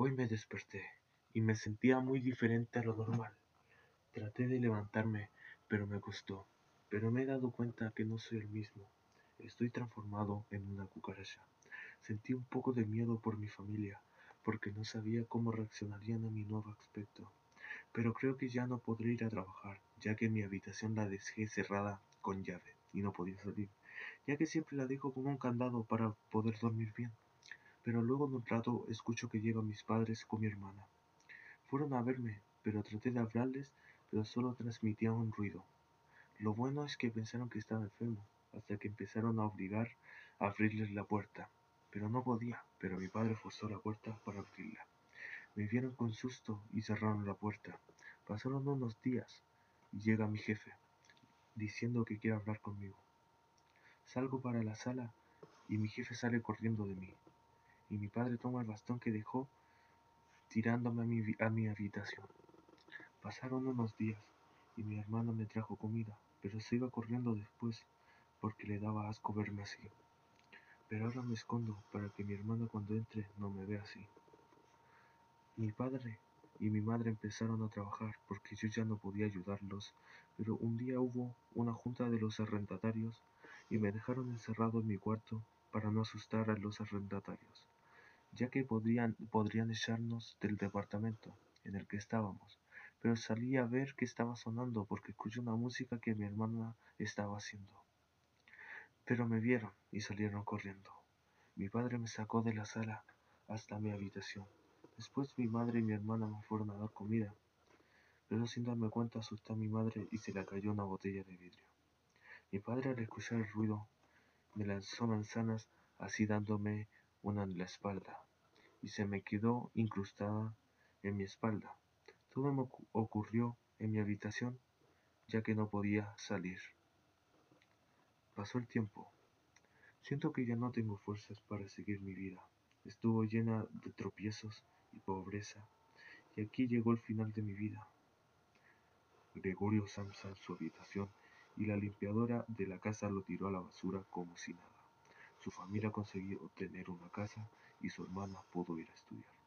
Hoy me desperté y me sentía muy diferente a lo normal. Traté de levantarme, pero me costó. Pero me he dado cuenta que no soy el mismo. Estoy transformado en una cucaracha. Sentí un poco de miedo por mi familia, porque no sabía cómo reaccionarían a mi nuevo aspecto. Pero creo que ya no podré ir a trabajar, ya que mi habitación la dejé cerrada con llave y no podía salir, ya que siempre la dejo con un candado para poder dormir bien. Pero luego de un rato escucho que llegan mis padres con mi hermana. Fueron a verme, pero traté de hablarles, pero solo transmitían un ruido. Lo bueno es que pensaron que estaba enfermo, hasta que empezaron a obligar a abrirles la puerta. Pero no podía, pero mi padre forzó la puerta para abrirla. Me vieron con susto y cerraron la puerta. Pasaron unos días y llega mi jefe, diciendo que quiere hablar conmigo. Salgo para la sala y mi jefe sale corriendo de mí. Y mi padre toma el bastón que dejó tirándome a mi, a mi habitación. Pasaron unos días y mi hermana me trajo comida, pero se iba corriendo después porque le daba asco verme así. Pero ahora me escondo para que mi hermana cuando entre no me vea así. Mi padre y mi madre empezaron a trabajar porque yo ya no podía ayudarlos, pero un día hubo una junta de los arrendatarios y me dejaron encerrado en mi cuarto para no asustar a los arrendatarios, ya que podrían, podrían echarnos del departamento en el que estábamos. Pero salí a ver qué estaba sonando porque escuché una música que mi hermana estaba haciendo. Pero me vieron y salieron corriendo. Mi padre me sacó de la sala hasta mi habitación. Después mi madre y mi hermana me fueron a dar comida. Pero sin darme cuenta asusté a mi madre y se le cayó una botella de vidrio. Mi padre al escuchar el ruido me lanzó manzanas así dándome una en la espalda y se me quedó incrustada en mi espalda. Todo me ocurrió en mi habitación ya que no podía salir. Pasó el tiempo. Siento que ya no tengo fuerzas para seguir mi vida. Estuvo llena de tropiezos y pobreza, y aquí llegó el final de mi vida. Gregorio Samsa en su habitación y la limpiadora de la casa lo tiró a la basura como si nada. Su familia consiguió tener una casa y su hermana pudo ir a estudiar.